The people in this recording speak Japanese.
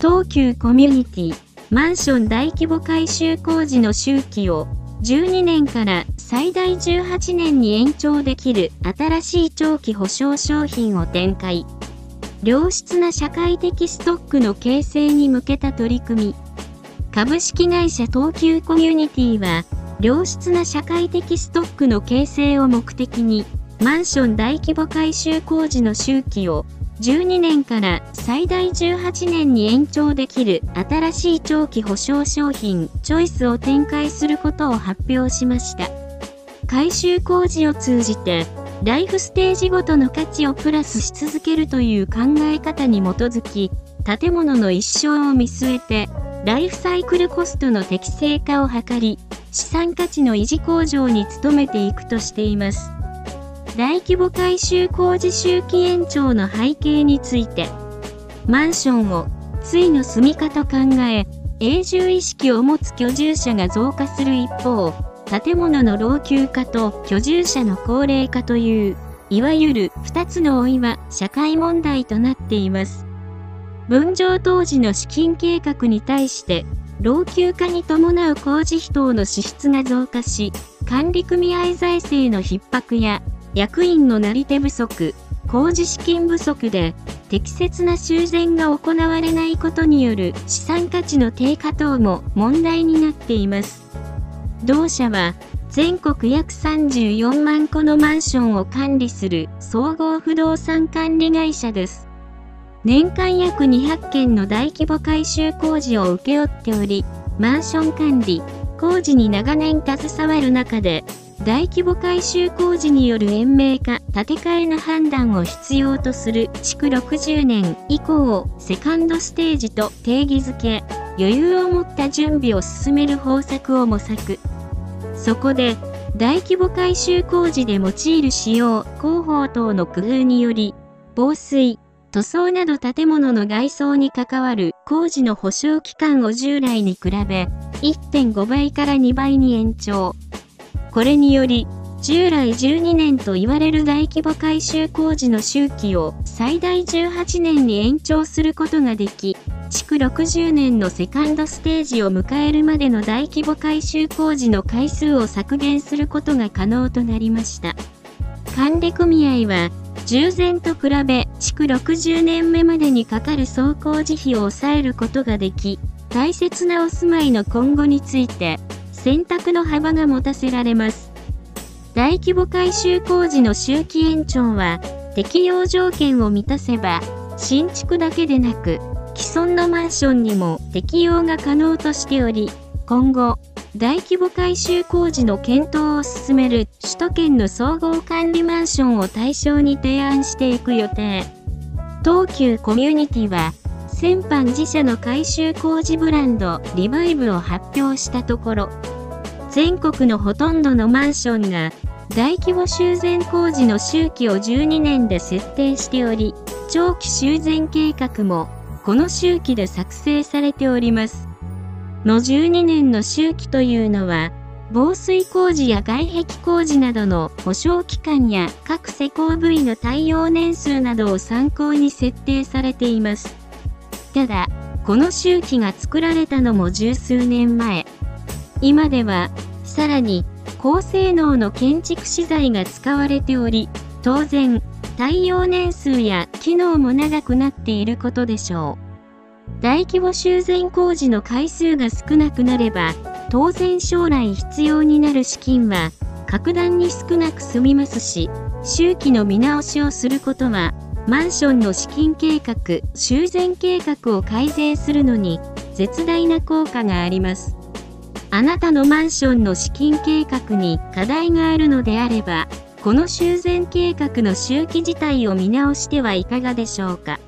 東急コミュニティマンション大規模改修工事の周期を12年から最大18年に延長できる新しい長期保証商品を展開。良質な社会的ストックの形成に向けた取り組み。株式会社東急コミュニティは、良質な社会的ストックの形成を目的に、マンション大規模改修工事の周期を12年から最大18年に延長できる新しい長期保証商品チョイスを展開することを発表しました。改修工事を通じてライフステージごとの価値をプラスし続けるという考え方に基づき、建物の一生を見据えて、ライフサイクルコストの適正化を図り、資産価値の維持向上に努めていくとしています。大規模改修工事周期延長の背景について、マンションをついの住みかと考え、永住意識を持つ居住者が増加する一方、建物の老朽化と居住者の高齢化という、いわゆる2つの老いは社会問題となっています。分譲当時の資金計画に対して、老朽化に伴う工事費等の支出が増加し、管理組合財政の逼迫や、役員のなり手不足、工事資金不足で、適切な修繕が行われないことによる資産価値の低下等も問題になっています。同社は全国約34万戸のマンションを管理する総合不動産管理会社です。年間約200件の大規模改修工事を請け負っており、マンション管理、工事に長年携わる中で、大規模改修工事による延命か建て替えの判断を必要とする築60年以降をセカンドステージと定義づけ、余裕を持った準備を進める方策を模索。そこで、大規模改修工事で用いる使用、広報等の工夫により、防水、塗装など建物の外装に関わる工事の保証期間を従来に比べ1.5倍から2倍に延長。これにより、従来12年と言われる大規模改修工事の周期を最大18年に延長することができ、築60年のセカンドステージを迎えるまでの大規模改修工事の回数を削減することが可能となりました。管理組合は、従前と比べ、築60年目までにかかる総工事費を抑えることができ、大切なお住まいの今後について、選択の幅が持たせられます。大規模改修工事の周期延長は、適用条件を満たせば、新築だけでなく、既存のマンションにも適用が可能としており、今後、大規模改修工事の検討を進める首都圏の総合管理マンションを対象に提案していく予定。東急コミュニティは、先般自社の改修工事ブランドリバイブを発表したところ、全国のほとんどのマンションが大規模修繕工事の周期を12年で設定しており、長期修繕計画もこの周期で作成されております。の12年の周期というのは、防水工事や外壁工事などの保証期間や各施工部位の対応年数などを参考に設定されています。ただ、この周期が作られたのも十数年前。今では、さらに、高性能の建築資材が使われており、当然、耐用年数や機能も長くなっていることでしょう。大規模修繕工事の回数が少なくなれば、当然将来必要になる資金は格段に少なく済みますし、周期の見直しをすることは、マンションの資金計画、修繕計画を改善するのに絶大な効果があります。あなたのマンションの資金計画に課題があるのであれば、この修繕計画の周期自体を見直してはいかがでしょうか？